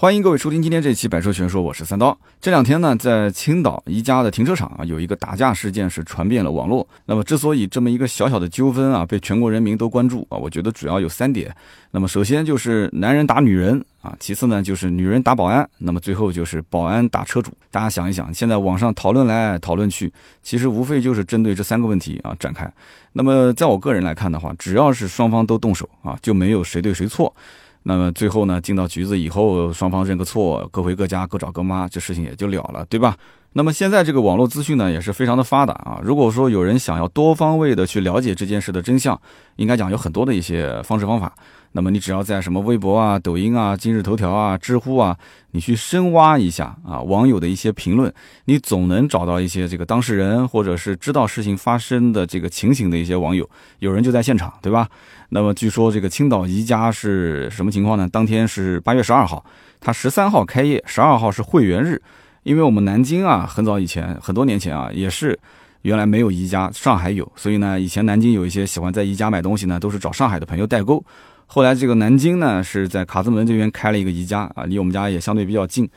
欢迎各位收听今天这期《百车全说》，我是三刀。这两天呢，在青岛宜家的停车场啊，有一个打架事件是传遍了网络。那么，之所以这么一个小小的纠纷啊，被全国人民都关注啊，我觉得主要有三点。那么，首先就是男人打女人啊，其次呢就是女人打保安，那么最后就是保安打车主。大家想一想，现在网上讨论来讨论去，其实无非就是针对这三个问题啊展开。那么，在我个人来看的话，只要是双方都动手啊，就没有谁对谁错。那么最后呢，进到局子以后，双方认个错，各回各家，各找各妈，这事情也就了了，对吧？那么现在这个网络资讯呢，也是非常的发达啊。如果说有人想要多方位的去了解这件事的真相，应该讲有很多的一些方式方法。那么你只要在什么微博啊、抖音啊、今日头条啊、知乎啊，你去深挖一下啊，网友的一些评论，你总能找到一些这个当事人或者是知道事情发生的这个情形的一些网友，有人就在现场，对吧？那么据说这个青岛宜家是什么情况呢？当天是八月十二号，它十三号开业，十二号是会员日，因为我们南京啊，很早以前很多年前啊，也是原来没有宜家，上海有，所以呢，以前南京有一些喜欢在宜家买东西呢，都是找上海的朋友代购。后来这个南京呢是在卡子门这边开了一个宜家啊，离我们家也相对比较近，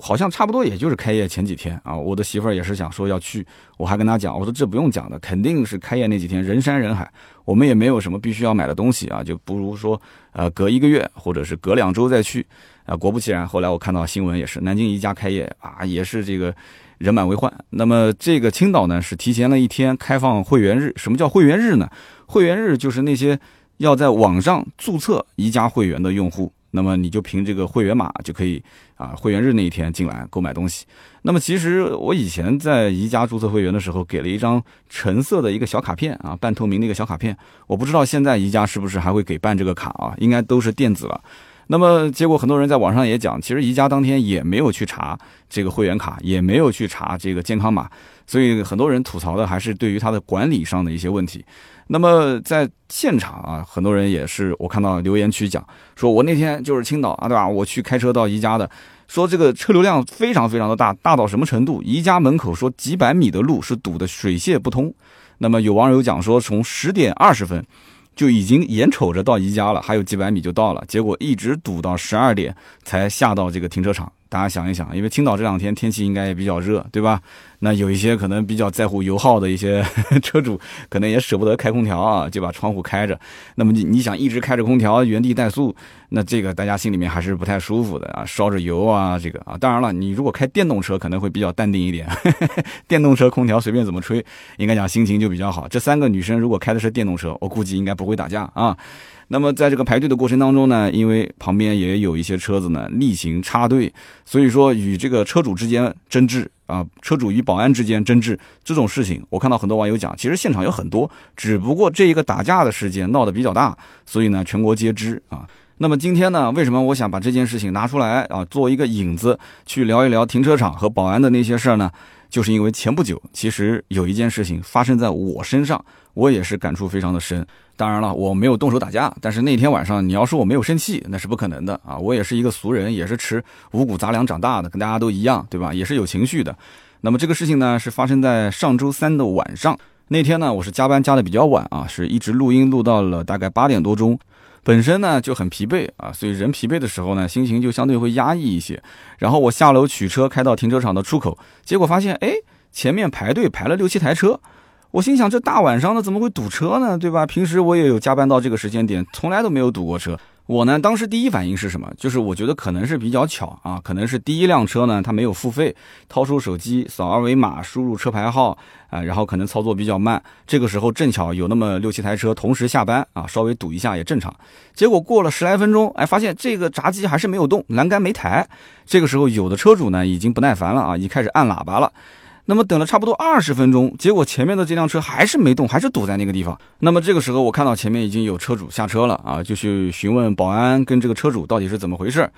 好像差不多也就是开业前几天啊。我的媳妇儿也是想说要去，我还跟她讲，我说这不用讲的，肯定是开业那几天人山人海，我们也没有什么必须要买的东西啊，就不如说呃隔一个月或者是隔两周再去啊。果不其然，后来我看到新闻也是南京宜家开业啊，也是这个人满为患。那么这个青岛呢是提前了一天开放会员日，什么叫会员日呢？会员日就是那些。要在网上注册宜家会员的用户，那么你就凭这个会员码就可以啊，会员日那一天进来购买东西。那么其实我以前在宜家注册会员的时候，给了一张橙色的一个小卡片啊，半透明的一个小卡片。我不知道现在宜家是不是还会给办这个卡啊？应该都是电子了。那么结果很多人在网上也讲，其实宜家当天也没有去查这个会员卡，也没有去查这个健康码，所以很多人吐槽的还是对于它的管理上的一些问题。那么在现场啊，很多人也是我看到留言区讲，说我那天就是青岛啊，对吧？我去开车到宜家的，说这个车流量非常非常的大，大到什么程度？宜家门口说几百米的路是堵得水泄不通。那么有网友讲说，从十点二十分就已经眼瞅着到宜家了，还有几百米就到了，结果一直堵到十二点才下到这个停车场。大家想一想，因为青岛这两天天气应该也比较热，对吧？那有一些可能比较在乎油耗的一些 车主，可能也舍不得开空调啊，就把窗户开着。那么你你想一直开着空调原地怠速，那这个大家心里面还是不太舒服的啊，烧着油啊，这个啊。当然了，你如果开电动车可能会比较淡定一点，电动车空调随便怎么吹，应该讲心情就比较好。这三个女生如果开的是电动车，我估计应该不会打架啊。那么在这个排队的过程当中呢，因为旁边也有一些车子呢例行插队，所以说与这个车主之间争执啊，车主与保安之间争执这种事情，我看到很多网友讲，其实现场有很多，只不过这一个打架的事件闹得比较大，所以呢全国皆知啊。那么今天呢，为什么我想把这件事情拿出来啊，做一个引子去聊一聊停车场和保安的那些事儿呢？就是因为前不久，其实有一件事情发生在我身上，我也是感触非常的深。当然了，我没有动手打架，但是那天晚上，你要说我没有生气，那是不可能的啊！我也是一个俗人，也是吃五谷杂粮长大的，跟大家都一样，对吧？也是有情绪的。那么这个事情呢，是发生在上周三的晚上。那天呢，我是加班加的比较晚啊，是一直录音录到了大概八点多钟。本身呢就很疲惫啊，所以人疲惫的时候呢，心情就相对会压抑一些。然后我下楼取车，开到停车场的出口，结果发现，哎，前面排队排了六七台车。我心想，这大晚上的怎么会堵车呢？对吧？平时我也有加班到这个时间点，从来都没有堵过车。我呢，当时第一反应是什么？就是我觉得可能是比较巧啊，可能是第一辆车呢，它没有付费，掏出手机扫二维码，输入车牌号啊，然后可能操作比较慢。这个时候正巧有那么六七台车同时下班啊，稍微堵一下也正常。结果过了十来分钟，哎，发现这个闸机还是没有动，栏杆没抬。这个时候有的车主呢已经不耐烦了啊，已经开始按喇叭了。那么等了差不多二十分钟，结果前面的这辆车还是没动，还是堵在那个地方。那么这个时候，我看到前面已经有车主下车了啊，就去询问保安跟这个车主到底是怎么回事。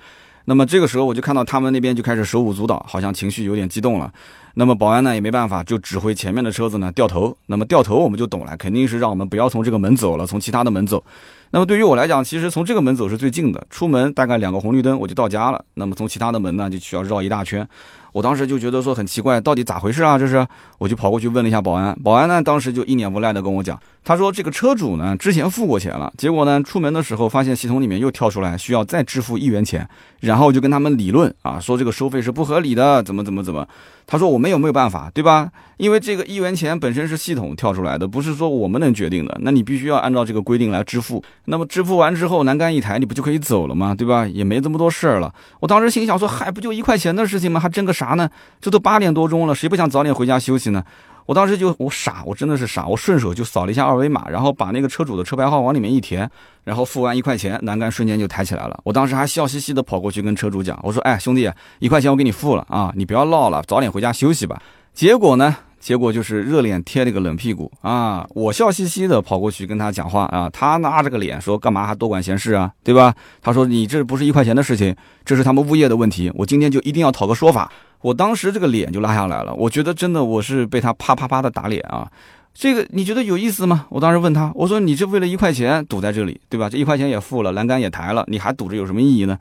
那么这个时候，我就看到他们那边就开始手舞足蹈，好像情绪有点激动了。那么保安呢也没办法，就指挥前面的车子呢掉头。那么掉头我们就懂了，肯定是让我们不要从这个门走了，从其他的门走。那么对于我来讲，其实从这个门走是最近的，出门大概两个红绿灯我就到家了。那么从其他的门呢，就需要绕一大圈。我当时就觉得说很奇怪，到底咋回事啊？这是，我就跑过去问了一下保安，保安呢当时就一脸无奈的跟我讲，他说这个车主呢之前付过钱了，结果呢出门的时候发现系统里面又跳出来需要再支付一元钱，然后就跟他们理论啊，说这个收费是不合理的，怎么怎么怎么。他说我们有没有办法，对吧？因为这个一元钱本身是系统跳出来的，不是说我们能决定的，那你必须要按照这个规定来支付。那么支付完之后栏杆一抬，你不就可以走了吗？对吧？也没这么多事儿了。我当时心想说，嗨，不就一块钱的事情吗？还争个啥呢？这都八点多钟了，谁不想早点回家休息呢？我当时就我傻，我真的是傻，我顺手就扫了一下二维码，然后把那个车主的车牌号往里面一填，然后付完一块钱，栏杆瞬间就抬起来了。我当时还笑嘻嘻的跑过去跟车主讲，我说：“哎，兄弟，一块钱我给你付了啊，你不要唠了，早点回家休息吧。”结果呢？结果就是热脸贴了个冷屁股啊！我笑嘻嘻的跑过去跟他讲话啊，他拉着个脸说：“干嘛还多管闲事啊？对吧？”他说：“你这不是一块钱的事情，这是他们物业的问题，我今天就一定要讨个说法。”我当时这个脸就拉下来了，我觉得真的我是被他啪啪啪的打脸啊！这个你觉得有意思吗？我当时问他，我说：“你这为了一块钱堵在这里，对吧？这一块钱也付了，栏杆也抬了，你还堵着有什么意义呢？”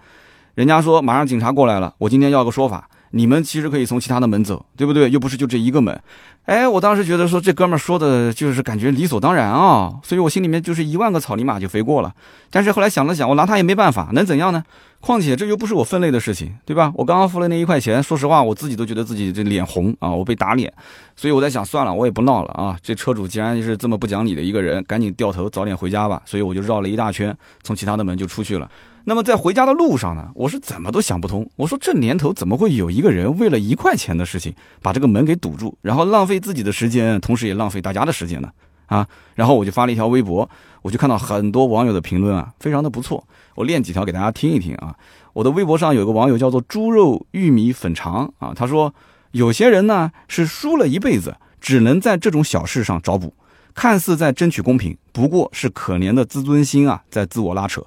人家说马上警察过来了，我今天要个说法。你们其实可以从其他的门走，对不对？又不是就这一个门。哎，我当时觉得说这哥们说的就是感觉理所当然啊，所以我心里面就是一万个草泥马就飞过了。但是后来想了想，我拿他也没办法，能怎样呢？况且这又不是我分内的事情，对吧？我刚刚付了那一块钱，说实话，我自己都觉得自己这脸红啊，我被打脸。所以我在想，算了，我也不闹了啊。这车主既然是这么不讲理的一个人，赶紧掉头早点回家吧。所以我就绕了一大圈，从其他的门就出去了。那么在回家的路上呢，我是怎么都想不通。我说这年头怎么会有一个人为了一块钱的事情把这个门给堵住，然后浪费自己的时间，同时也浪费大家的时间呢？啊，然后我就发了一条微博，我就看到很多网友的评论啊，非常的不错。我练几条给大家听一听啊。我的微博上有个网友叫做猪肉玉米粉肠啊，他说有些人呢是输了一辈子，只能在这种小事上找补，看似在争取公平，不过是可怜的自尊心啊在自我拉扯。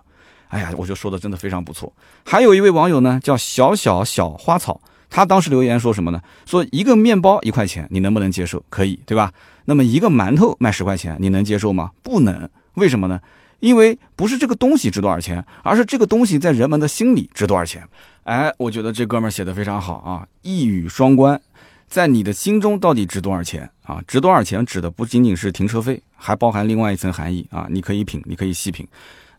哎呀，我就说的真的非常不错。还有一位网友呢，叫小小小花草，他当时留言说什么呢？说一个面包一块钱，你能不能接受？可以，对吧？那么一个馒头卖十块钱，你能接受吗？不能。为什么呢？因为不是这个东西值多少钱，而是这个东西在人们的心里值多少钱。哎，我觉得这哥们儿写的非常好啊，一语双关，在你的心中到底值多少钱啊？值多少钱指的不仅仅是停车费，还包含另外一层含义啊！你可以品，你可以细品。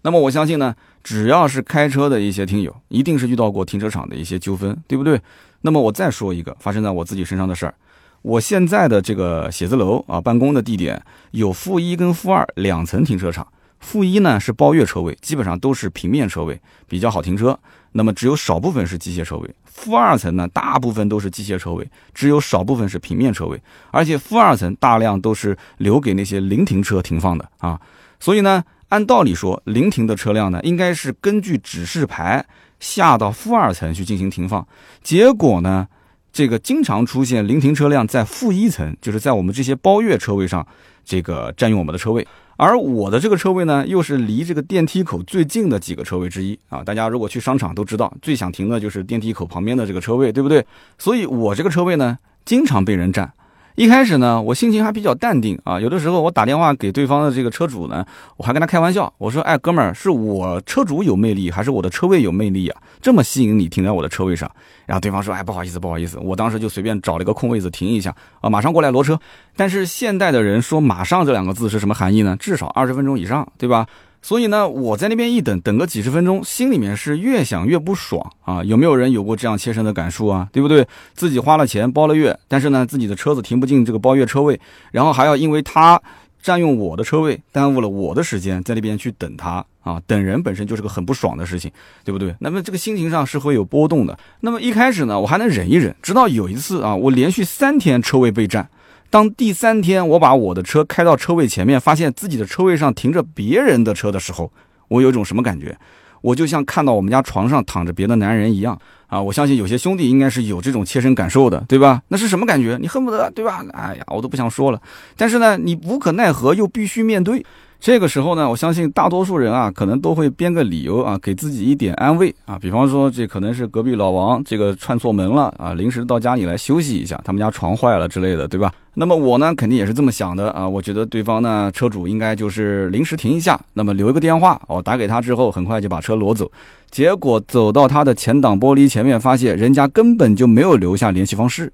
那么我相信呢，只要是开车的一些听友，一定是遇到过停车场的一些纠纷，对不对？那么我再说一个发生在我自己身上的事儿。我现在的这个写字楼啊，办公的地点有负一跟负二两层停车场。负一呢是包月车位，基本上都是平面车位，比较好停车。那么只有少部分是机械车位。负二层呢，大部分都是机械车位，只有少部分是平面车位。而且负二层大量都是留给那些临停车停放的啊。所以呢。按道理说，临停的车辆呢，应该是根据指示牌下到负二层去进行停放。结果呢，这个经常出现临停车辆在负一层，就是在我们这些包月车位上，这个占用我们的车位。而我的这个车位呢，又是离这个电梯口最近的几个车位之一啊。大家如果去商场都知道，最想停的就是电梯口旁边的这个车位，对不对？所以我这个车位呢，经常被人占。一开始呢，我心情还比较淡定啊。有的时候我打电话给对方的这个车主呢，我还跟他开玩笑，我说：“哎，哥们儿，是我车主有魅力，还是我的车位有魅力啊？这么吸引你停在我的车位上？”然后对方说：“哎，不好意思，不好意思。”我当时就随便找了一个空位子停一下啊，马上过来挪车。但是现代的人说“马上”这两个字是什么含义呢？至少二十分钟以上，对吧？所以呢，我在那边一等，等个几十分钟，心里面是越想越不爽啊！有没有人有过这样切身的感受啊？对不对？自己花了钱包了月，但是呢，自己的车子停不进这个包月车位，然后还要因为他占用我的车位，耽误了我的时间，在那边去等他啊！等人本身就是个很不爽的事情，对不对？那么这个心情上是会有波动的。那么一开始呢，我还能忍一忍，直到有一次啊，我连续三天车位被占。当第三天我把我的车开到车位前面，发现自己的车位上停着别人的车的时候，我有一种什么感觉？我就像看到我们家床上躺着别的男人一样啊！我相信有些兄弟应该是有这种切身感受的，对吧？那是什么感觉？你恨不得，对吧？哎呀，我都不想说了。但是呢，你无可奈何又必须面对。这个时候呢，我相信大多数人啊，可能都会编个理由啊，给自己一点安慰啊。比方说，这可能是隔壁老王这个串错门了啊，临时到家里来休息一下，他们家床坏了之类的，对吧？那么我呢，肯定也是这么想的啊。我觉得对方呢，车主应该就是临时停一下，那么留一个电话，我打给他之后，很快就把车挪走。结果走到他的前挡玻璃前面，发现人家根本就没有留下联系方式。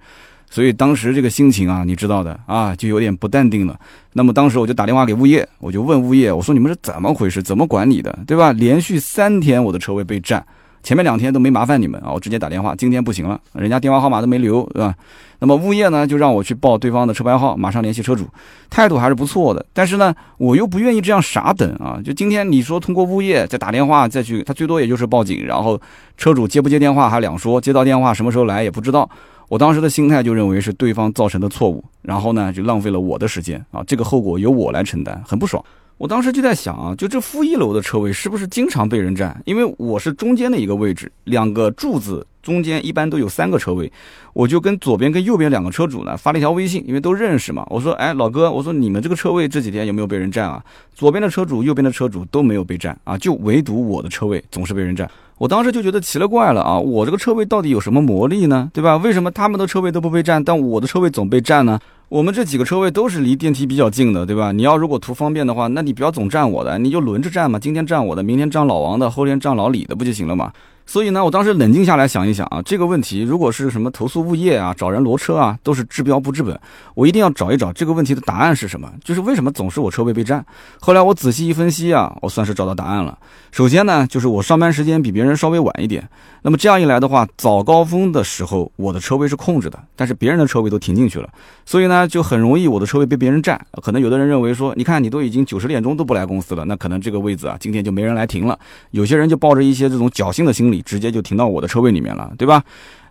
所以当时这个心情啊，你知道的啊，就有点不淡定了。那么当时我就打电话给物业，我就问物业，我说你们是怎么回事，怎么管理的，对吧？连续三天我的车位被占，前面两天都没麻烦你们啊，我直接打电话，今天不行了，人家电话号码都没留，对吧？那么物业呢，就让我去报对方的车牌号，马上联系车主，态度还是不错的。但是呢，我又不愿意这样傻等啊，就今天你说通过物业再打电话再去，他最多也就是报警，然后车主接不接电话还两说，接到电话什么时候来也不知道。我当时的心态就认为是对方造成的错误，然后呢就浪费了我的时间啊，这个后果由我来承担，很不爽。我当时就在想啊，就这负一楼的车位是不是经常被人占？因为我是中间的一个位置，两个柱子中间一般都有三个车位，我就跟左边跟右边两个车主呢发了一条微信，因为都认识嘛。我说，哎，老哥，我说你们这个车位这几天有没有被人占啊？左边的车主、右边的车主都没有被占啊，就唯独我的车位总是被人占。我当时就觉得奇了怪了啊！我这个车位到底有什么魔力呢？对吧？为什么他们的车位都不被占，但我的车位总被占呢？我们这几个车位都是离电梯比较近的，对吧？你要如果图方便的话，那你不要总占我的，你就轮着占嘛。今天占我的，明天占老王的，后天占老李的，不就行了嘛？所以呢，我当时冷静下来想一想啊，这个问题如果是什么投诉物业啊、找人挪车啊，都是治标不治本。我一定要找一找这个问题的答案是什么，就是为什么总是我车位被占。后来我仔细一分析啊，我算是找到答案了。首先呢，就是我上班时间比别人人稍微晚一点，那么这样一来的话，早高峰的时候我的车位是空着的，但是别人的车位都停进去了，所以呢，就很容易我的车位被别人占。可能有的人认为说，你看你都已经九十点钟都不来公司了，那可能这个位子啊，今天就没人来停了。有些人就抱着一些这种侥幸的心理，直接就停到。我的车位里面了，对吧？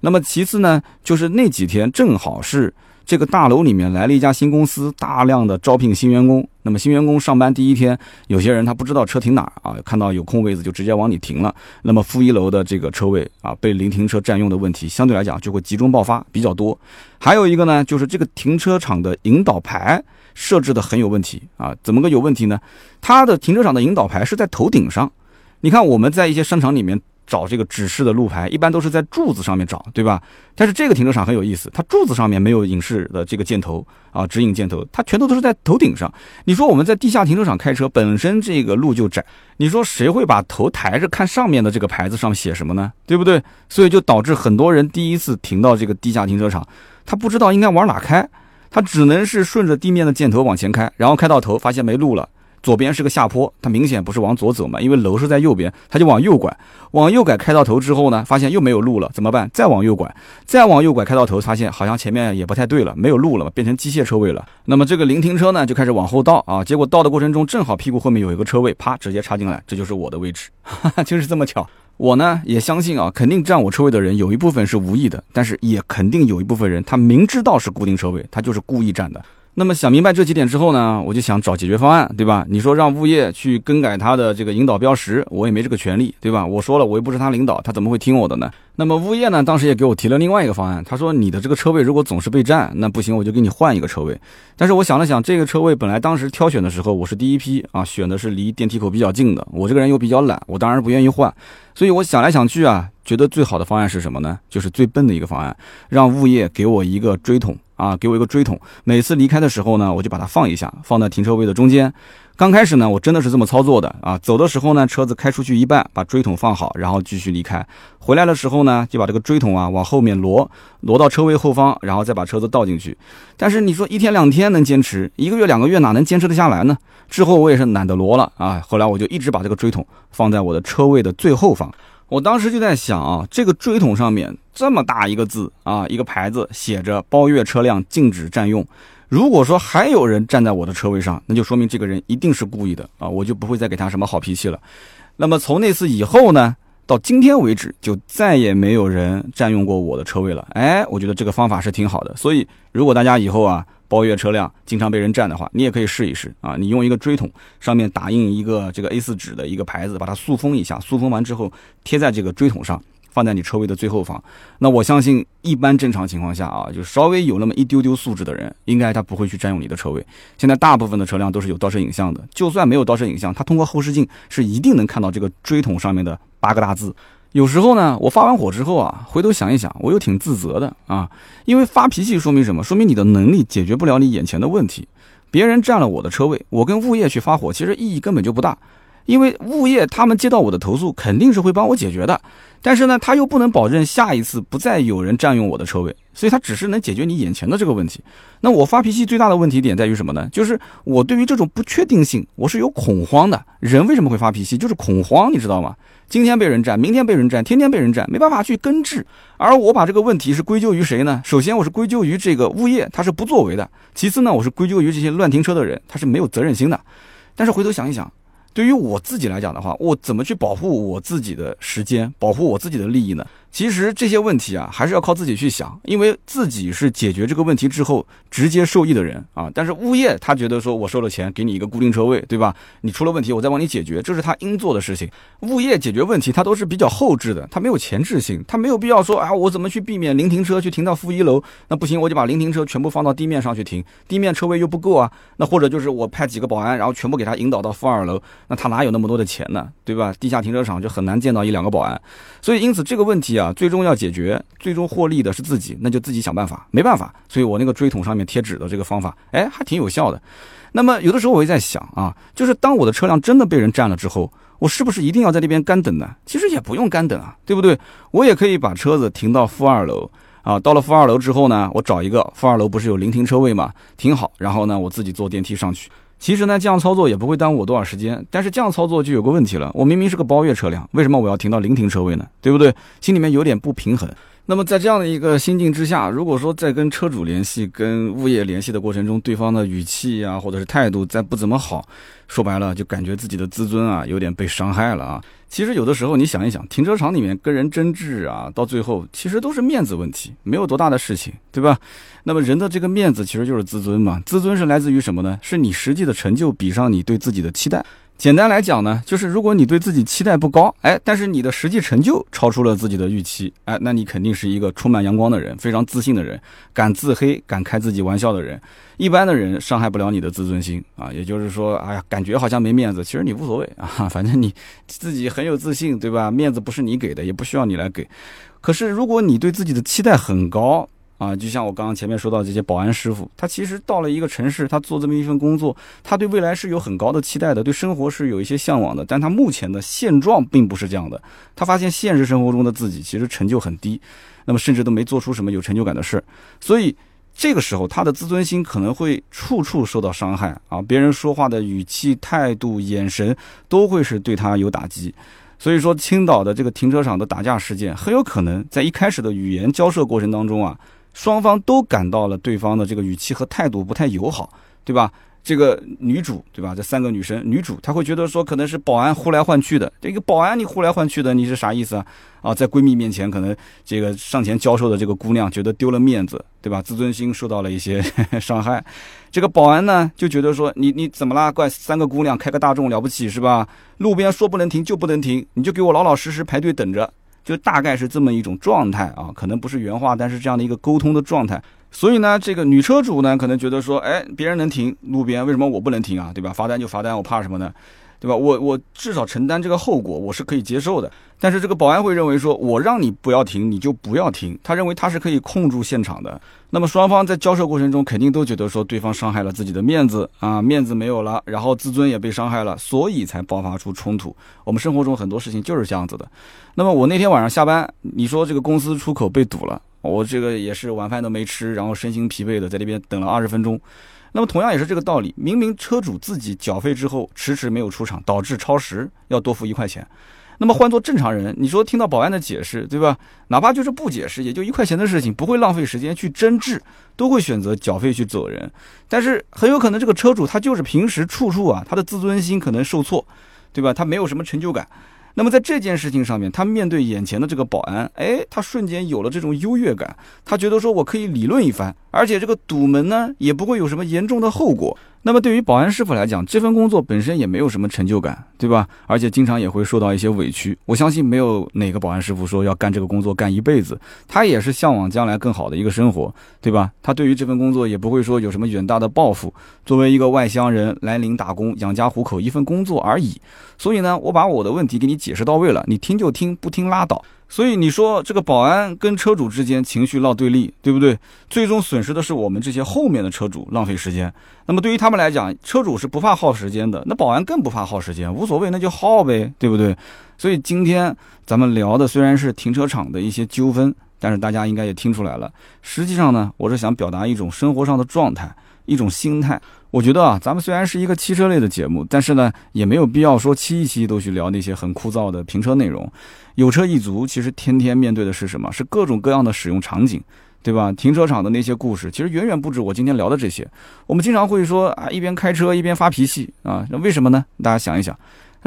那么其次呢，就是那几天正好是这个大楼里面来了一家新公司，大量的招聘新员工。那么新员工上班第一天，有些人他不知道车停哪啊，看到有空位子就直接往里停了。那么负一楼的这个车位啊，被临停车占用的问题，相对来讲就会集中爆发比较多。还有一个呢，就是这个停车场的引导牌设置的很有问题啊。怎么个有问题呢？它的停车场的引导牌是在头顶上。你看我们在一些商场里面。找这个指示的路牌，一般都是在柱子上面找，对吧？但是这个停车场很有意思，它柱子上面没有影视的这个箭头啊，指引箭头，它全都都是在头顶上。你说我们在地下停车场开车，本身这个路就窄，你说谁会把头抬着看上面的这个牌子上写什么呢？对不对？所以就导致很多人第一次停到这个地下停车场，他不知道应该往哪开，他只能是顺着地面的箭头往前开，然后开到头发现没路了。左边是个下坡，它明显不是往左走嘛，因为楼是在右边，他就往右拐，往右拐开到头之后呢，发现又没有路了，怎么办？再往右拐，再往右拐开到头，发现好像前面也不太对了，没有路了，变成机械车位了。那么这个临停车呢，就开始往后倒啊，结果倒的过程中正好屁股后面有一个车位，啪，直接插进来，这就是我的位置，就是这么巧。我呢也相信啊，肯定占我车位的人有一部分是无意的，但是也肯定有一部分人他明知道是固定车位，他就是故意占的。那么想明白这几点之后呢，我就想找解决方案，对吧？你说让物业去更改他的这个引导标识，我也没这个权利，对吧？我说了，我又不是他领导，他怎么会听我的呢？那么物业呢，当时也给我提了另外一个方案，他说你的这个车位如果总是被占，那不行，我就给你换一个车位。但是我想了想，这个车位本来当时挑选的时候，我是第一批啊，选的是离电梯口比较近的，我这个人又比较懒，我当然不愿意换。所以我想来想去啊，觉得最好的方案是什么呢？就是最笨的一个方案，让物业给我一个锥桶。啊，给我一个锥桶，每次离开的时候呢，我就把它放一下，放在停车位的中间。刚开始呢，我真的是这么操作的啊。走的时候呢，车子开出去一半，把锥桶放好，然后继续离开。回来的时候呢，就把这个锥桶啊往后面挪，挪到车位后方，然后再把车子倒进去。但是你说一天两天能坚持，一个月两个月哪能坚持得下来呢？之后我也是懒得挪了啊。后来我就一直把这个锥桶放在我的车位的最后方。我当时就在想啊，这个锥桶上面这么大一个字啊，一个牌子写着“包月车辆禁止占用”。如果说还有人站在我的车位上，那就说明这个人一定是故意的啊，我就不会再给他什么好脾气了。那么从那次以后呢，到今天为止，就再也没有人占用过我的车位了。哎，我觉得这个方法是挺好的。所以如果大家以后啊，包月车辆经常被人占的话，你也可以试一试啊！你用一个锥桶上面打印一个这个 A4 纸的一个牌子，把它塑封一下，塑封完之后贴在这个锥桶上。放在你车位的最后方。那我相信，一般正常情况下啊，就稍微有那么一丢丢素质的人，应该他不会去占用你的车位。现在大部分的车辆都是有倒车影像的，就算没有倒车影像，他通过后视镜是一定能看到这个锥筒上面的八个大字。有时候呢，我发完火之后啊，回头想一想，我又挺自责的啊，因为发脾气说明什么？说明你的能力解决不了你眼前的问题。别人占了我的车位，我跟物业去发火，其实意义根本就不大，因为物业他们接到我的投诉，肯定是会帮我解决的。但是呢，他又不能保证下一次不再有人占用我的车位，所以他只是能解决你眼前的这个问题。那我发脾气最大的问题点在于什么呢？就是我对于这种不确定性，我是有恐慌的。人为什么会发脾气？就是恐慌，你知道吗？今天被人占，明天被人占，天天被人占，没办法去根治。而我把这个问题是归咎于谁呢？首先我是归咎于这个物业，他是不作为的；其次呢，我是归咎于这些乱停车的人，他是没有责任心的。但是回头想一想。对于我自己来讲的话，我怎么去保护我自己的时间，保护我自己的利益呢？其实这些问题啊，还是要靠自己去想，因为自己是解决这个问题之后直接受益的人啊。但是物业他觉得说我收了钱，给你一个固定车位，对吧？你出了问题，我再帮你解决，这是他应做的事情。物业解决问题，他都是比较后置的，他没有前置性，他没有必要说啊，我怎么去避免零停车去停到负一楼？那不行，我就把零停车全部放到地面上去停，地面车位又不够啊。那或者就是我派几个保安，然后全部给他引导到负二楼，那他哪有那么多的钱呢？对吧？地下停车场就很难见到一两个保安，所以因此这个问题啊，啊最终要解决。最终获利的是自己，那就自己想办法，没办法。所以我那个锥筒上面贴纸的这个方法，哎，还挺有效的。那么有的时候我会在想啊，就是当我的车辆真的被人占了之后，我是不是一定要在那边干等呢？其实也不用干等啊，对不对？我也可以把车子停到负二楼啊，到了负二楼之后呢，我找一个负二楼不是有临停车位嘛，停好，然后呢，我自己坐电梯上去。其实呢，这样操作也不会耽误我多少时间，但是这样操作就有个问题了，我明明是个包月车辆，为什么我要停到临停车位呢？对不对？心里面有点不平衡。那么在这样的一个心境之下，如果说在跟车主联系、跟物业联系的过程中，对方的语气啊，或者是态度再不怎么好，说白了就感觉自己的自尊啊有点被伤害了啊。其实有的时候你想一想，停车场里面跟人争执啊，到最后其实都是面子问题，没有多大的事情，对吧？那么人的这个面子其实就是自尊嘛，自尊是来自于什么呢？是你实际的成就比上你对自己的期待。简单来讲呢，就是如果你对自己期待不高，哎，但是你的实际成就超出了自己的预期，哎，那你肯定是一个充满阳光的人，非常自信的人，敢自黑、敢开自己玩笑的人。一般的人伤害不了你的自尊心啊，也就是说，哎呀，感觉好像没面子，其实你无所谓啊，反正你自己很有自信，对吧？面子不是你给的，也不需要你来给。可是如果你对自己的期待很高，啊，就像我刚刚前面说到这些保安师傅，他其实到了一个城市，他做这么一份工作，他对未来是有很高的期待的，对生活是有一些向往的。但他目前的现状并不是这样的，他发现现实生活中的自己其实成就很低，那么甚至都没做出什么有成就感的事，所以这个时候他的自尊心可能会处处受到伤害啊，别人说话的语气、态度、眼神都会是对他有打击。所以说，青岛的这个停车场的打架事件，很有可能在一开始的语言交涉过程当中啊。双方都感到了对方的这个语气和态度不太友好，对吧？这个女主，对吧？这三个女生，女主她会觉得说，可能是保安呼来唤去的。这个保安你呼来唤去的，你是啥意思啊？啊，在闺蜜面前，可能这个上前交涉的这个姑娘觉得丢了面子，对吧？自尊心受到了一些 伤害。这个保安呢，就觉得说，你你怎么啦？怪三个姑娘开个大众了不起是吧？路边说不能停就不能停，你就给我老老实实排队等着。就大概是这么一种状态啊，可能不是原话，但是这样的一个沟通的状态。所以呢，这个女车主呢，可能觉得说，哎，别人能停路边，为什么我不能停啊？对吧？罚单就罚单，我怕什么呢？对吧？我我至少承担这个后果，我是可以接受的。但是这个保安会认为说，我让你不要停，你就不要停。他认为他是可以控住现场的。那么双方在交涉过程中，肯定都觉得说对方伤害了自己的面子啊，面子没有了，然后自尊也被伤害了，所以才爆发出冲突。我们生活中很多事情就是这样子的。那么我那天晚上下班，你说这个公司出口被堵了，我这个也是晚饭都没吃，然后身心疲惫的在那边等了二十分钟。那么同样也是这个道理，明明车主自己缴费之后迟迟没有出厂，导致超时要多付一块钱。那么换做正常人，你说听到保安的解释，对吧？哪怕就是不解释，也就一块钱的事情，不会浪费时间去争执，都会选择缴费去走人。但是很有可能这个车主他就是平时处处啊，他的自尊心可能受挫，对吧？他没有什么成就感。那么在这件事情上面，他面对眼前的这个保安，哎，他瞬间有了这种优越感，他觉得说我可以理论一番，而且这个堵门呢也不会有什么严重的后果。那么对于保安师傅来讲，这份工作本身也没有什么成就感，对吧？而且经常也会受到一些委屈。我相信没有哪个保安师傅说要干这个工作干一辈子，他也是向往将来更好的一个生活，对吧？他对于这份工作也不会说有什么远大的抱负，作为一个外乡人来临打工养家糊口一份工作而已。所以呢，我把我的问题给你解释到位了，你听就听，不听拉倒。所以你说这个保安跟车主之间情绪闹对立，对不对？最终损失的是我们这些后面的车主浪费时间。那么对于他们来讲，车主是不怕耗时间的，那保安更不怕耗时间，无所谓，那就耗呗，对不对？所以今天咱们聊的虽然是停车场的一些纠纷，但是大家应该也听出来了，实际上呢，我是想表达一种生活上的状态，一种心态。我觉得啊，咱们虽然是一个汽车类的节目，但是呢，也没有必要说期一期都去聊那些很枯燥的评车内容。有车一族其实天天面对的是什么？是各种各样的使用场景，对吧？停车场的那些故事，其实远远不止我今天聊的这些。我们经常会说啊，一边开车一边发脾气啊，那为什么呢？大家想一想，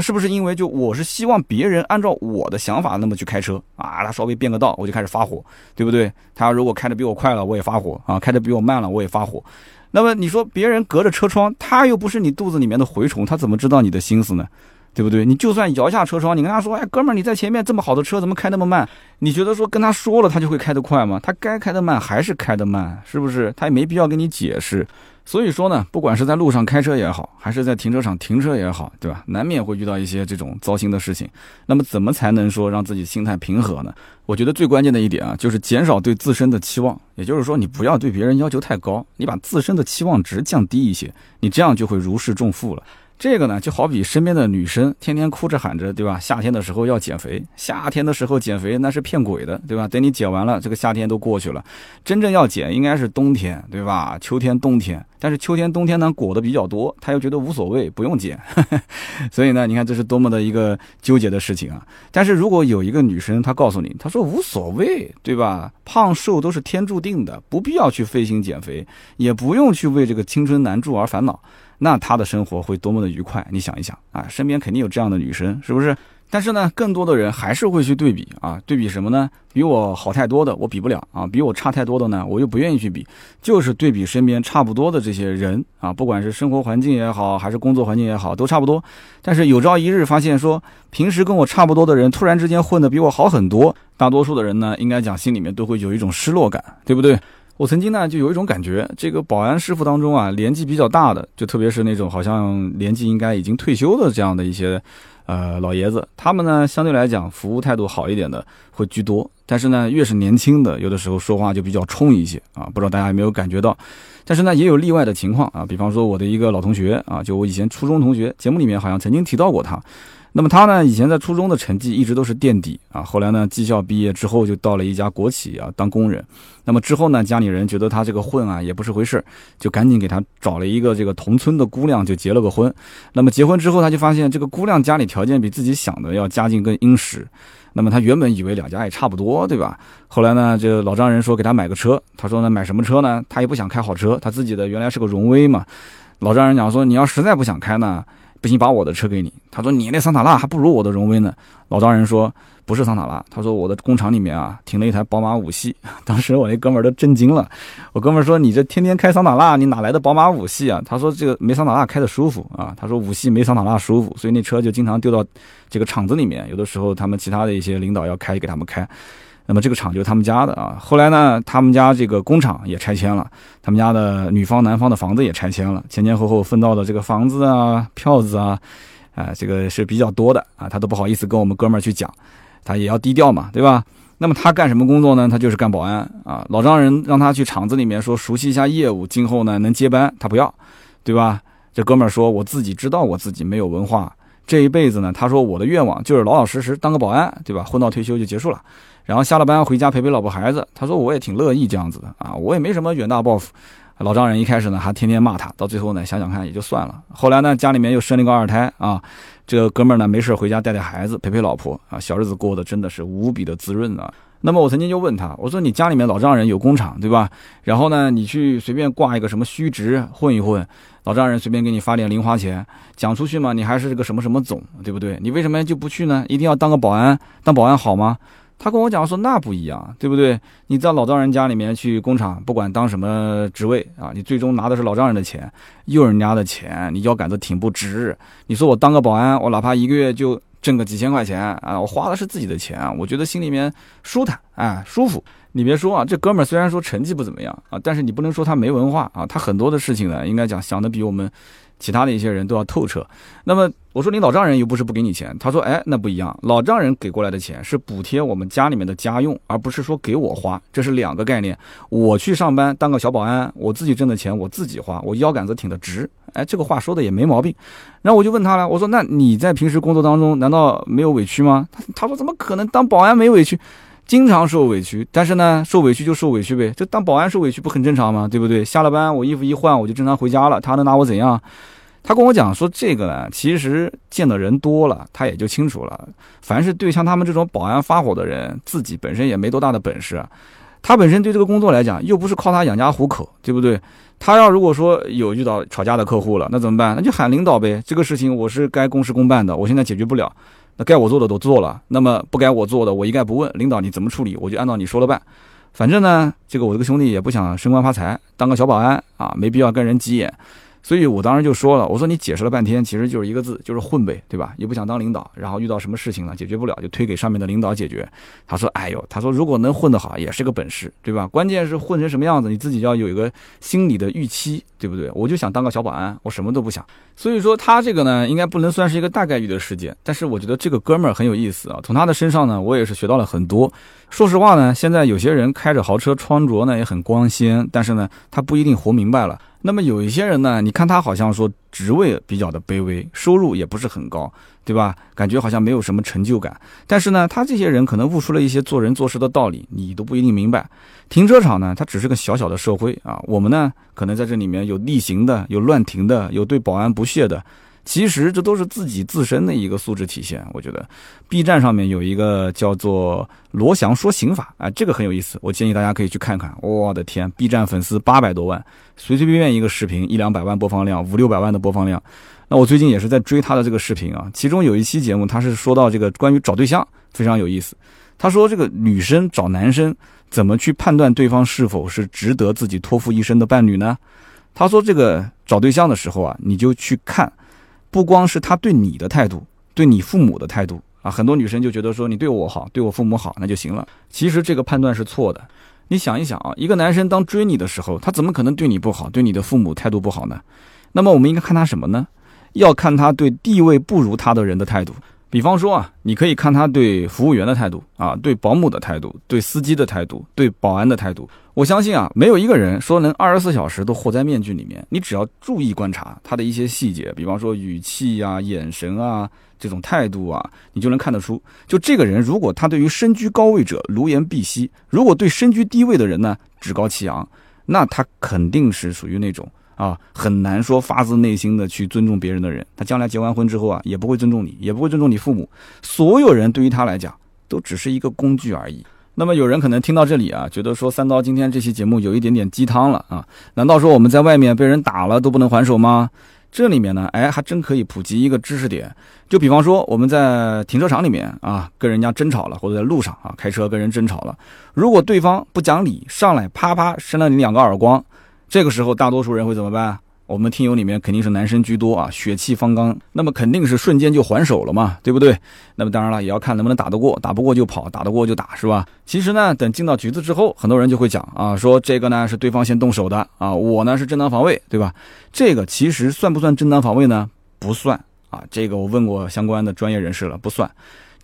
是不是因为就我是希望别人按照我的想法那么去开车啊？他稍微变个道，我就开始发火，对不对？他如果开的比我快了，我也发火啊；开的比我慢了，我也发火。那么你说别人隔着车窗，他又不是你肚子里面的蛔虫，他怎么知道你的心思呢？对不对？你就算摇下车窗，你跟他说：“哎，哥们儿，你在前面这么好的车，怎么开那么慢？”你觉得说跟他说了，他就会开得快吗？他该开得慢还是开得慢，是不是？他也没必要跟你解释。所以说呢，不管是在路上开车也好，还是在停车场停车也好，对吧？难免会遇到一些这种糟心的事情。那么怎么才能说让自己心态平和呢？我觉得最关键的一点啊，就是减少对自身的期望。也就是说，你不要对别人要求太高，你把自身的期望值降低一些，你这样就会如释重负了。这个呢，就好比身边的女生天天哭着喊着，对吧？夏天的时候要减肥，夏天的时候减肥那是骗鬼的，对吧？等你减完了，这个夏天都过去了，真正要减应该是冬天，对吧？秋天、冬天，但是秋天、冬天呢裹的比较多，她又觉得无所谓，不用减，所以呢，你看这是多么的一个纠结的事情啊！但是如果有一个女生，她告诉你，她说无所谓，对吧？胖瘦都是天注定的，不必要去费心减肥，也不用去为这个青春难住而烦恼。那他的生活会多么的愉快？你想一想啊，身边肯定有这样的女生，是不是？但是呢，更多的人还是会去对比啊，对比什么呢？比我好太多的我比不了啊，比我差太多的呢，我又不愿意去比，就是对比身边差不多的这些人啊，不管是生活环境也好，还是工作环境也好，都差不多。但是有朝一日发现说，平时跟我差不多的人，突然之间混得比我好很多，大多数的人呢，应该讲心里面都会有一种失落感，对不对？我曾经呢，就有一种感觉，这个保安师傅当中啊，年纪比较大的，就特别是那种好像年纪应该已经退休的这样的一些，呃，老爷子，他们呢，相对来讲服务态度好一点的会居多。但是呢，越是年轻的，有的时候说话就比较冲一些啊，不知道大家有没有感觉到？但是呢，也有例外的情况啊，比方说我的一个老同学啊，就我以前初中同学，节目里面好像曾经提到过他。那么他呢，以前在初中的成绩一直都是垫底啊。后来呢，技校毕业之后就到了一家国企啊当工人。那么之后呢，家里人觉得他这个混啊也不是回事，就赶紧给他找了一个这个同村的姑娘就结了个婚。那么结婚之后，他就发现这个姑娘家里条件比自己想的要家境更殷实。那么他原本以为两家也差不多，对吧？后来呢，这老丈人说给他买个车，他说呢买什么车呢？他也不想开好车，他自己的原来是个荣威嘛。老丈人讲说你要实在不想开呢。不行，把我的车给你。他说你那桑塔纳还不如我的荣威呢。老丈人说不是桑塔纳，他说我的工厂里面啊停了一台宝马五系。当时我那哥们儿都震惊了。我哥们儿说你这天天开桑塔纳，你哪来的宝马五系啊？他说这个没桑塔纳开的舒服啊。他说五系没桑塔纳舒服，所以那车就经常丢到这个厂子里面。有的时候他们其他的一些领导要开给他们开。那么这个厂就是他们家的啊。后来呢，他们家这个工厂也拆迁了，他们家的女方、男方的房子也拆迁了，前前后后分到的这个房子啊、票子啊，啊，这个是比较多的啊。他都不好意思跟我们哥们儿去讲，他也要低调嘛，对吧？那么他干什么工作呢？他就是干保安啊。老丈人让他去厂子里面说熟悉一下业务，今后呢能接班，他不要，对吧？这哥们儿说，我自己知道我自己没有文化，这一辈子呢，他说我的愿望就是老老实实当个保安，对吧？混到退休就结束了。然后下了班回家陪陪老婆孩子，他说我也挺乐意这样子的啊，我也没什么远大抱负。老丈人一开始呢还天天骂他，到最后呢想想看也就算了。后来呢家里面又生了个二胎啊，这个哥们儿呢没事回家带带孩子陪陪老婆啊，小日子过得真的是无比的滋润啊。那么我曾经就问他，我说你家里面老丈人有工厂对吧？然后呢你去随便挂一个什么虚职混一混，老丈人随便给你发点零花钱，讲出去嘛你还是个什么什么总对不对？你为什么就不去呢？一定要当个保安？当保安好吗？他跟我讲说那不一样，对不对？你在老丈人家里面去工厂，不管当什么职位啊，你最终拿的是老丈人的钱，用人家的钱，你腰杆子挺不直。你说我当个保安，我哪怕一个月就挣个几千块钱啊，我花的是自己的钱，我觉得心里面舒坦啊，舒服。你别说啊，这哥们儿虽然说成绩不怎么样啊，但是你不能说他没文化啊，他很多的事情呢，应该讲想的比我们。其他的一些人都要透彻，那么我说你老丈人又不是不给你钱，他说哎那不一样，老丈人给过来的钱是补贴我们家里面的家用，而不是说给我花，这是两个概念。我去上班当个小保安，我自己挣的钱我自己花，我腰杆子挺得直，哎这个话说的也没毛病。然后我就问他了，我说那你在平时工作当中难道没有委屈吗？他他说怎么可能当保安没委屈？经常受委屈，但是呢，受委屈就受委屈呗，这当保安受委屈不很正常吗？对不对？下了班我衣服一换，我就正常回家了，他能拿我怎样？他跟我讲说这个呢，其实见的人多了，他也就清楚了。凡是对像他们这种保安发火的人，自己本身也没多大的本事，他本身对这个工作来讲又不是靠他养家糊口，对不对？他要如果说有遇到吵架的客户了，那怎么办？那就喊领导呗。这个事情我是该公事公办的，我现在解决不了。那该我做的都做了，那么不该我做的，我一概不问。领导你怎么处理，我就按照你说了办。反正呢，这个我这个兄弟也不想升官发财，当个小保安啊，没必要跟人急眼。所以我当时就说了，我说你解释了半天，其实就是一个字，就是混呗，对吧？也不想当领导，然后遇到什么事情呢，解决不了就推给上面的领导解决。他说：“哎呦，他说如果能混得好，也是个本事，对吧？关键是混成什么样子，你自己要有一个心理的预期，对不对？我就想当个小保安，我什么都不想。所以说他这个呢，应该不能算是一个大概率的事件。但是我觉得这个哥们儿很有意思啊，从他的身上呢，我也是学到了很多。说实话呢，现在有些人开着豪车，穿着呢也很光鲜，但是呢，他不一定活明白了。”那么有一些人呢，你看他好像说职位比较的卑微，收入也不是很高，对吧？感觉好像没有什么成就感。但是呢，他这些人可能悟出了一些做人做事的道理，你都不一定明白。停车场呢，它只是个小小的社会啊，我们呢，可能在这里面有逆行的，有乱停的，有对保安不屑的。其实这都是自己自身的一个素质体现。我觉得，B 站上面有一个叫做罗翔说刑法，啊，这个很有意思，我建议大家可以去看看。我的天，B 站粉丝八百多万，随随便便一个视频一两百万播放量，五六百万的播放量。那我最近也是在追他的这个视频啊，其中有一期节目，他是说到这个关于找对象，非常有意思。他说这个女生找男生怎么去判断对方是否是值得自己托付一生的伴侣呢？他说这个找对象的时候啊，你就去看。不光是他对你的态度，对你父母的态度啊，很多女生就觉得说你对我好，对我父母好，那就行了。其实这个判断是错的。你想一想啊，一个男生当追你的时候，他怎么可能对你不好，对你的父母态度不好呢？那么我们应该看他什么呢？要看他对地位不如他的人的态度。比方说啊，你可以看他对服务员的态度啊，对保姆的态度，对司机的态度，对保安的态度。我相信啊，没有一个人说能二十四小时都活在面具里面。你只要注意观察他的一些细节，比方说语气呀、眼神啊、这种态度啊，你就能看得出。就这个人，如果他对于身居高位者如言必息，如果对身居低位的人呢趾高气扬，那他肯定是属于那种。啊，很难说发自内心的去尊重别人的人，他将来结完婚之后啊，也不会尊重你，也不会尊重你父母。所有人对于他来讲，都只是一个工具而已。那么有人可能听到这里啊，觉得说三刀今天这期节目有一点点鸡汤了啊？难道说我们在外面被人打了都不能还手吗？这里面呢，哎，还真可以普及一个知识点。就比方说我们在停车场里面啊，跟人家争吵了，或者在路上啊开车跟人争吵了，如果对方不讲理，上来啪啪扇了你两个耳光。这个时候，大多数人会怎么办？我们听友里面肯定是男生居多啊，血气方刚，那么肯定是瞬间就还手了嘛，对不对？那么当然了，也要看能不能打得过，打不过就跑，打得过就打，是吧？其实呢，等进到局子之后，很多人就会讲啊，说这个呢是对方先动手的啊，我呢是正当防卫，对吧？这个其实算不算正当防卫呢？不算啊，这个我问过相关的专业人士了，不算，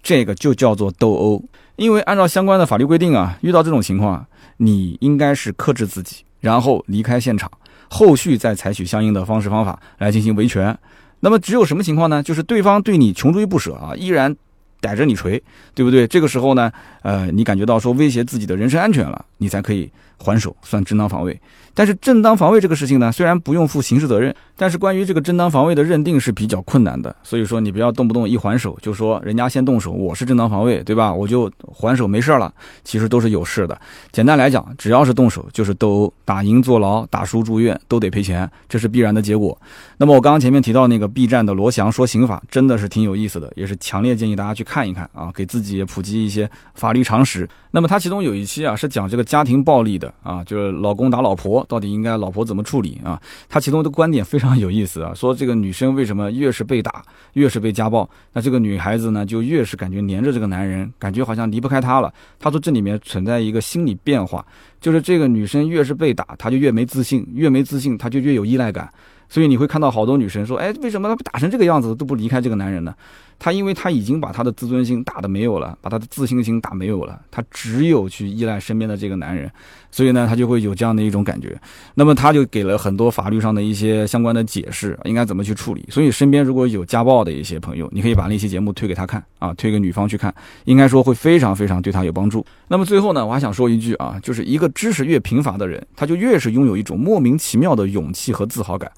这个就叫做斗殴，因为按照相关的法律规定啊，遇到这种情况，你应该是克制自己。然后离开现场，后续再采取相应的方式方法来进行维权。那么只有什么情况呢？就是对方对你穷追不舍啊，依然逮着你锤，对不对？这个时候呢，呃，你感觉到说威胁自己的人身安全了，你才可以还手，算正当防卫。但是正当防卫这个事情呢，虽然不用负刑事责任，但是关于这个正当防卫的认定是比较困难的。所以说你不要动不动一还手就说人家先动手，我是正当防卫，对吧？我就还手没事了，其实都是有事的。简单来讲，只要是动手就是斗殴，打赢坐牢，打输住院，都得赔钱，这是必然的结果。那么我刚刚前面提到那个 B 站的罗翔说刑法，真的是挺有意思的，也是强烈建议大家去看。看一看啊，给自己也普及一些法律常识。那么他其中有一期啊是讲这个家庭暴力的啊，就是老公打老婆到底应该老婆怎么处理啊？他其中的观点非常有意思啊，说这个女生为什么越是被打越是被家暴，那这个女孩子呢就越是感觉黏着这个男人，感觉好像离不开他了。他说这里面存在一个心理变化，就是这个女生越是被打，她就越没自信，越没自信，她就越有依赖感。所以你会看到好多女生说：“哎，为什么她被打成这个样子都不离开这个男人呢？”她因为她已经把她的自尊心打的没有了，把她的自信心打没有了，她只有去依赖身边的这个男人，所以呢，她就会有这样的一种感觉。那么她就给了很多法律上的一些相关的解释，应该怎么去处理。所以身边如果有家暴的一些朋友，你可以把那期节目推给他看啊，推给女方去看，应该说会非常非常对她有帮助。那么最后呢，我还想说一句啊，就是一个知识越贫乏的人，他就越是拥有一种莫名其妙的勇气和自豪感。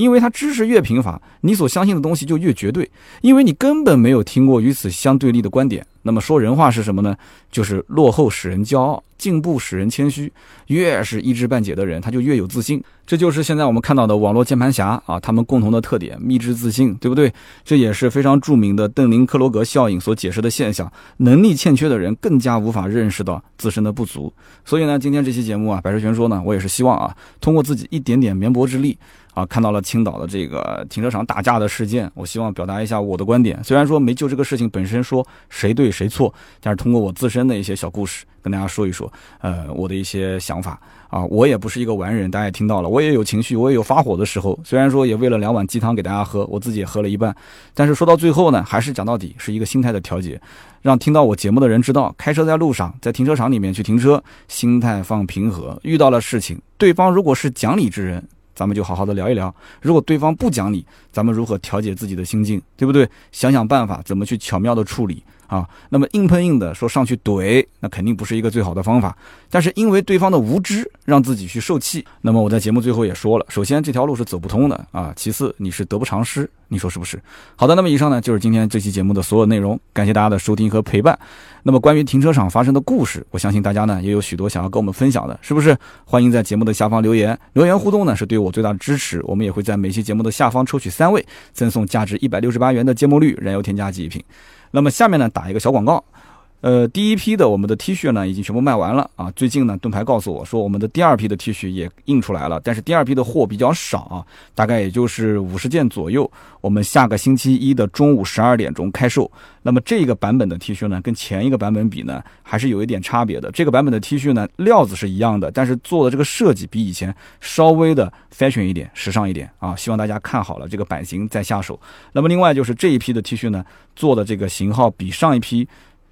因为他知识越贫乏，你所相信的东西就越绝对，因为你根本没有听过与此相对立的观点。那么说人话是什么呢？就是落后使人骄傲，进步使人谦虚。越是一知半解的人，他就越有自信。这就是现在我们看到的网络键盘侠啊，他们共同的特点：密之自信，对不对？这也是非常著名的邓林克罗格效应所解释的现象。能力欠缺的人更加无法认识到自身的不足。所以呢，今天这期节目啊，百事全说呢，我也是希望啊，通过自己一点点绵薄之力。啊，看到了青岛的这个停车场打架的事件，我希望表达一下我的观点。虽然说没就这个事情本身说谁对谁错，但是通过我自身的一些小故事跟大家说一说，呃，我的一些想法啊。我也不是一个完人，大家也听到了，我也有情绪，我也有发火的时候。虽然说也喂了两碗鸡汤给大家喝，我自己也喝了一半，但是说到最后呢，还是讲到底是一个心态的调节，让听到我节目的人知道，开车在路上，在停车场里面去停车，心态放平和。遇到了事情，对方如果是讲理之人。咱们就好好的聊一聊，如果对方不讲理，咱们如何调节自己的心境，对不对？想想办法，怎么去巧妙的处理。啊，那么硬碰硬的说上去怼，那肯定不是一个最好的方法。但是因为对方的无知，让自己去受气。那么我在节目最后也说了，首先这条路是走不通的啊，其次你是得不偿失，你说是不是？好的，那么以上呢就是今天这期节目的所有内容，感谢大家的收听和陪伴。那么关于停车场发生的故事，我相信大家呢也有许多想要跟我们分享的，是不是？欢迎在节目的下方留言，留言互动呢是对我最大的支持。我们也会在每期节目的下方抽取三位，赠送价值一百六十八元的芥末绿燃油添加剂一瓶。那么下面呢，打一个小广告。呃，第一批的我们的 T 恤呢，已经全部卖完了啊。最近呢，盾牌告诉我说，我们的第二批的 T 恤也印出来了，但是第二批的货比较少啊，大概也就是五十件左右。我们下个星期一的中午十二点钟开售。那么这个版本的 T 恤呢，跟前一个版本比呢，还是有一点差别的。这个版本的 T 恤呢，料子是一样的，但是做的这个设计比以前稍微的 fashion 一点，时尚一点啊。希望大家看好了这个版型再下手。那么另外就是这一批的 T 恤呢，做的这个型号比上一批。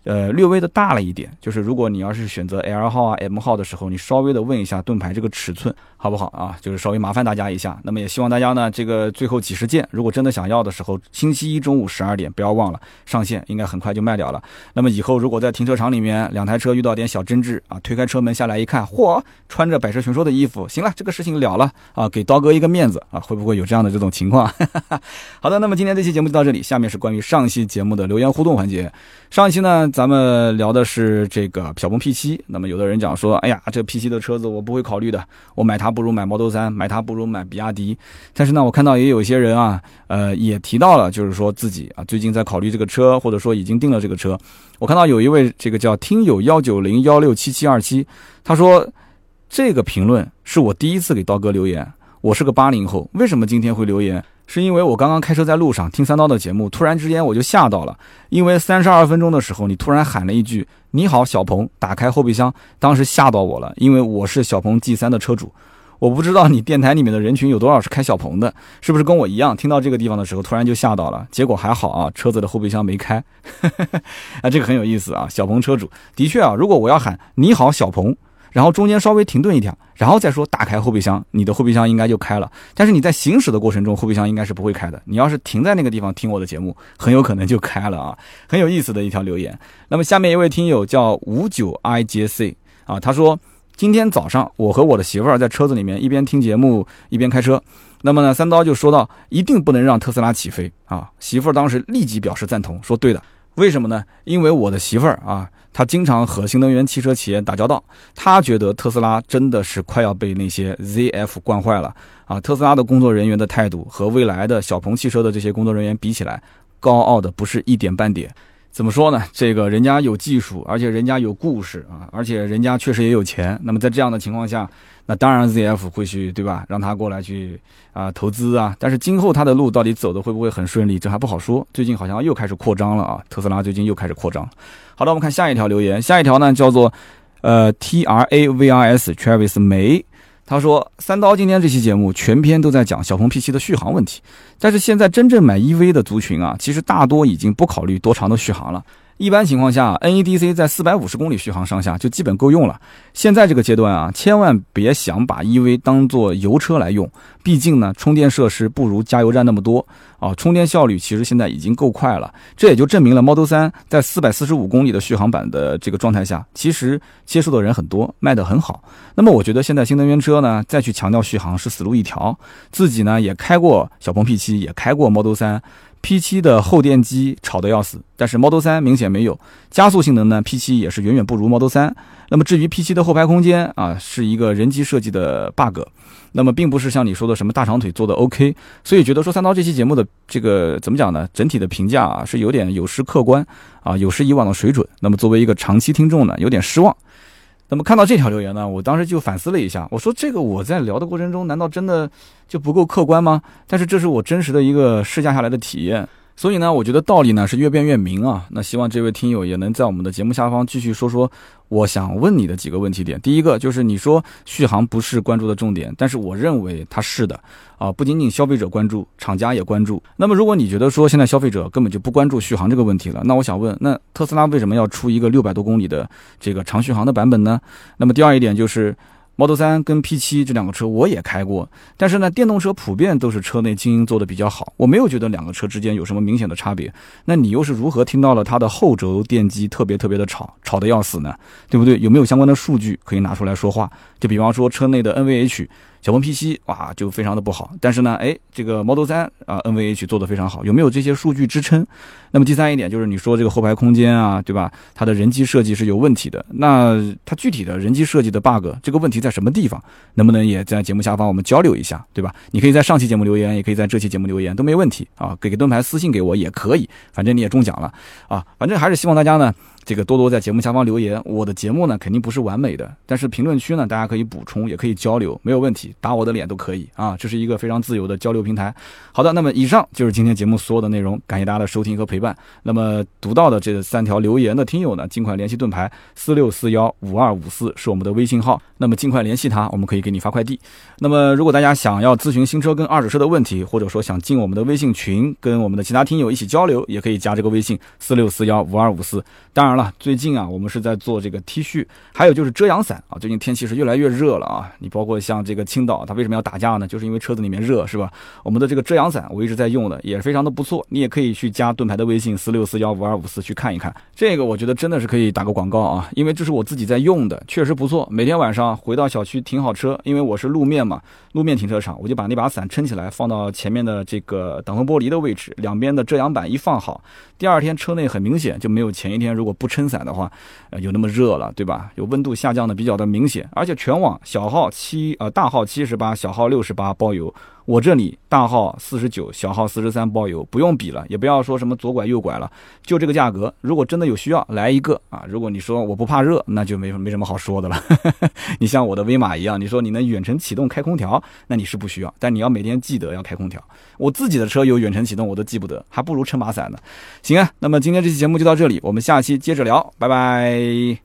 呃，略微的大了一点，就是如果你要是选择 L 号啊、M 号的时候，你稍微的问一下盾牌这个尺寸好不好啊？就是稍微麻烦大家一下。那么也希望大家呢，这个最后几十件，如果真的想要的时候，星期一中午十二点不要忘了上线，应该很快就卖掉了。那么以后如果在停车场里面两台车遇到点小争执啊，推开车门下来一看，嚯，穿着百车全说的衣服，行了，这个事情了了啊，给刀哥一个面子啊，会不会有这样的这种情况？好的，那么今天这期节目就到这里，下面是关于上期节目的留言互动环节。上期呢。咱们聊的是这个小鹏 P7，那么有的人讲说，哎呀，这 P7 的车子我不会考虑的，我买它不如买 Model 3，买它不如买比亚迪。但是呢，我看到也有些人啊，呃，也提到了，就是说自己啊，最近在考虑这个车，或者说已经订了这个车。我看到有一位这个叫听友幺九零幺六七七二七，他说这个评论是我第一次给刀哥留言，我是个八零后，为什么今天会留言？是因为我刚刚开车在路上听三刀的节目，突然之间我就吓到了，因为三十二分钟的时候你突然喊了一句“你好，小鹏”，打开后备箱，当时吓到我了，因为我是小鹏 G 三的车主，我不知道你电台里面的人群有多少是开小鹏的，是不是跟我一样，听到这个地方的时候突然就吓到了？结果还好啊，车子的后备箱没开，啊，这个很有意思啊，小鹏车主的确啊，如果我要喊“你好，小鹏”。然后中间稍微停顿一下，然后再说打开后备箱，你的后备箱应该就开了。但是你在行驶的过程中，后备箱应该是不会开的。你要是停在那个地方听我的节目，很有可能就开了啊，很有意思的一条留言。那么下面一位听友叫五九 i j c 啊，他说今天早上我和我的媳妇儿在车子里面一边听节目一边开车，那么呢三刀就说到一定不能让特斯拉起飞啊，媳妇儿当时立即表示赞同，说对的。为什么呢？因为我的媳妇儿啊，她经常和新能源汽车企业打交道，她觉得特斯拉真的是快要被那些 ZF 惯坏了啊！特斯拉的工作人员的态度和未来的小鹏汽车的这些工作人员比起来，高傲的不是一点半点。怎么说呢？这个人家有技术，而且人家有故事啊，而且人家确实也有钱。那么在这样的情况下，那当然 ZF 会去，对吧？让他过来去啊投资啊。但是今后他的路到底走的会不会很顺利，这还不好说。最近好像又开始扩张了啊，特斯拉最近又开始扩张。好的，我们看下一条留言，下一条呢叫做呃 T R A V R S Travis 梅。他说：“三刀今天这期节目全篇都在讲小鹏 P7 的续航问题，但是现在真正买 EV 的族群啊，其实大多已经不考虑多长的续航了。”一般情况下，NEDC 在四百五十公里续航上下就基本够用了。现在这个阶段啊，千万别想把 EV 当做油车来用，毕竟呢，充电设施不如加油站那么多啊。充电效率其实现在已经够快了，这也就证明了 Model 3在四百四十五公里的续航版的这个状态下，其实接受的人很多，卖得很好。那么我觉得现在新能源车呢，再去强调续航是死路一条。自己呢也开过小鹏 P7，也开过 Model 3。P7 的后电机吵得要死，但是 Model 3明显没有加速性能呢，P7 也是远远不如 Model 3。那么至于 P7 的后排空间啊，是一个人机设计的 bug，那么并不是像你说的什么大长腿做的 OK，所以觉得说三刀这期节目的这个怎么讲呢？整体的评价啊是有点有失客观啊，有失以往的水准。那么作为一个长期听众呢，有点失望。那么看到这条留言呢，我当时就反思了一下，我说这个我在聊的过程中，难道真的就不够客观吗？但是这是我真实的一个试驾下来的体验。所以呢，我觉得道理呢是越辩越明啊。那希望这位听友也能在我们的节目下方继续说说，我想问你的几个问题点。第一个就是你说续航不是关注的重点，但是我认为它是的啊。不仅仅消费者关注，厂家也关注。那么如果你觉得说现在消费者根本就不关注续航这个问题了，那我想问，那特斯拉为什么要出一个六百多公里的这个长续航的版本呢？那么第二一点就是。Model 三跟 P 七这两个车我也开过，但是呢，电动车普遍都是车内静音做的比较好，我没有觉得两个车之间有什么明显的差别。那你又是如何听到了它的后轴电机特别特别的吵，吵得要死呢？对不对？有没有相关的数据可以拿出来说话？就比方说车内的 NVH。小鹏 P7 哇就非常的不好，但是呢，哎，这个 Model 3啊 NVH 做的非常好，有没有这些数据支撑？那么第三一点就是你说这个后排空间啊，对吧？它的人机设计是有问题的，那它具体的人机设计的 bug 这个问题在什么地方？能不能也在节目下方我们交流一下，对吧？你可以在上期节目留言，也可以在这期节目留言，都没问题啊，给个盾牌私信给我也可以，反正你也中奖了啊，反正还是希望大家呢。这个多多在节目下方留言，我的节目呢肯定不是完美的，但是评论区呢大家可以补充，也可以交流，没有问题，打我的脸都可以啊，这是一个非常自由的交流平台。好的，那么以上就是今天节目所有的内容，感谢大家的收听和陪伴。那么读到的这三条留言的听友呢，尽快联系盾牌四六四幺五二五四是我们的微信号，那么尽快联系他，我们可以给你发快递。那么如果大家想要咨询新车跟二手车的问题，或者说想进我们的微信群，跟我们的其他听友一起交流，也可以加这个微信四六四幺五二五四。当然了，最近啊，我们是在做这个 T 恤，还有就是遮阳伞啊。最近天气是越来越热了啊，你包括像这个青岛，它为什么要打架呢？就是因为车子里面热，是吧？我们的这个遮阳伞我一直在用的，也非常的不错。你也可以去加盾牌的微信四六四幺五二五四去看一看。这个我觉得真的是可以打个广告啊，因为这是我自己在用的，确实不错。每天晚上回到小区停好车，因为我是路面嘛，路面停车场，我就把那把伞撑起来，放到前面的这个挡风玻璃的位置，两边的遮阳板一放好，第二天车内很明显就没有前一天如果不撑伞的话。呃，有那么热了，对吧？有温度下降的比较的明显，而且全网小号七呃大号七十八，小号六十八包邮。我这里大号四十九，小号四十三包邮，不用比了，也不要说什么左拐右拐了，就这个价格。如果真的有需要，来一个啊！如果你说我不怕热，那就没没什么好说的了。你像我的威马一样，你说你能远程启动开空调，那你是不需要，但你要每天记得要开空调。我自己的车有远程启动，我都记不得，还不如撑把伞呢。行啊，那么今天这期节目就到这里，我们下期接着聊，拜拜。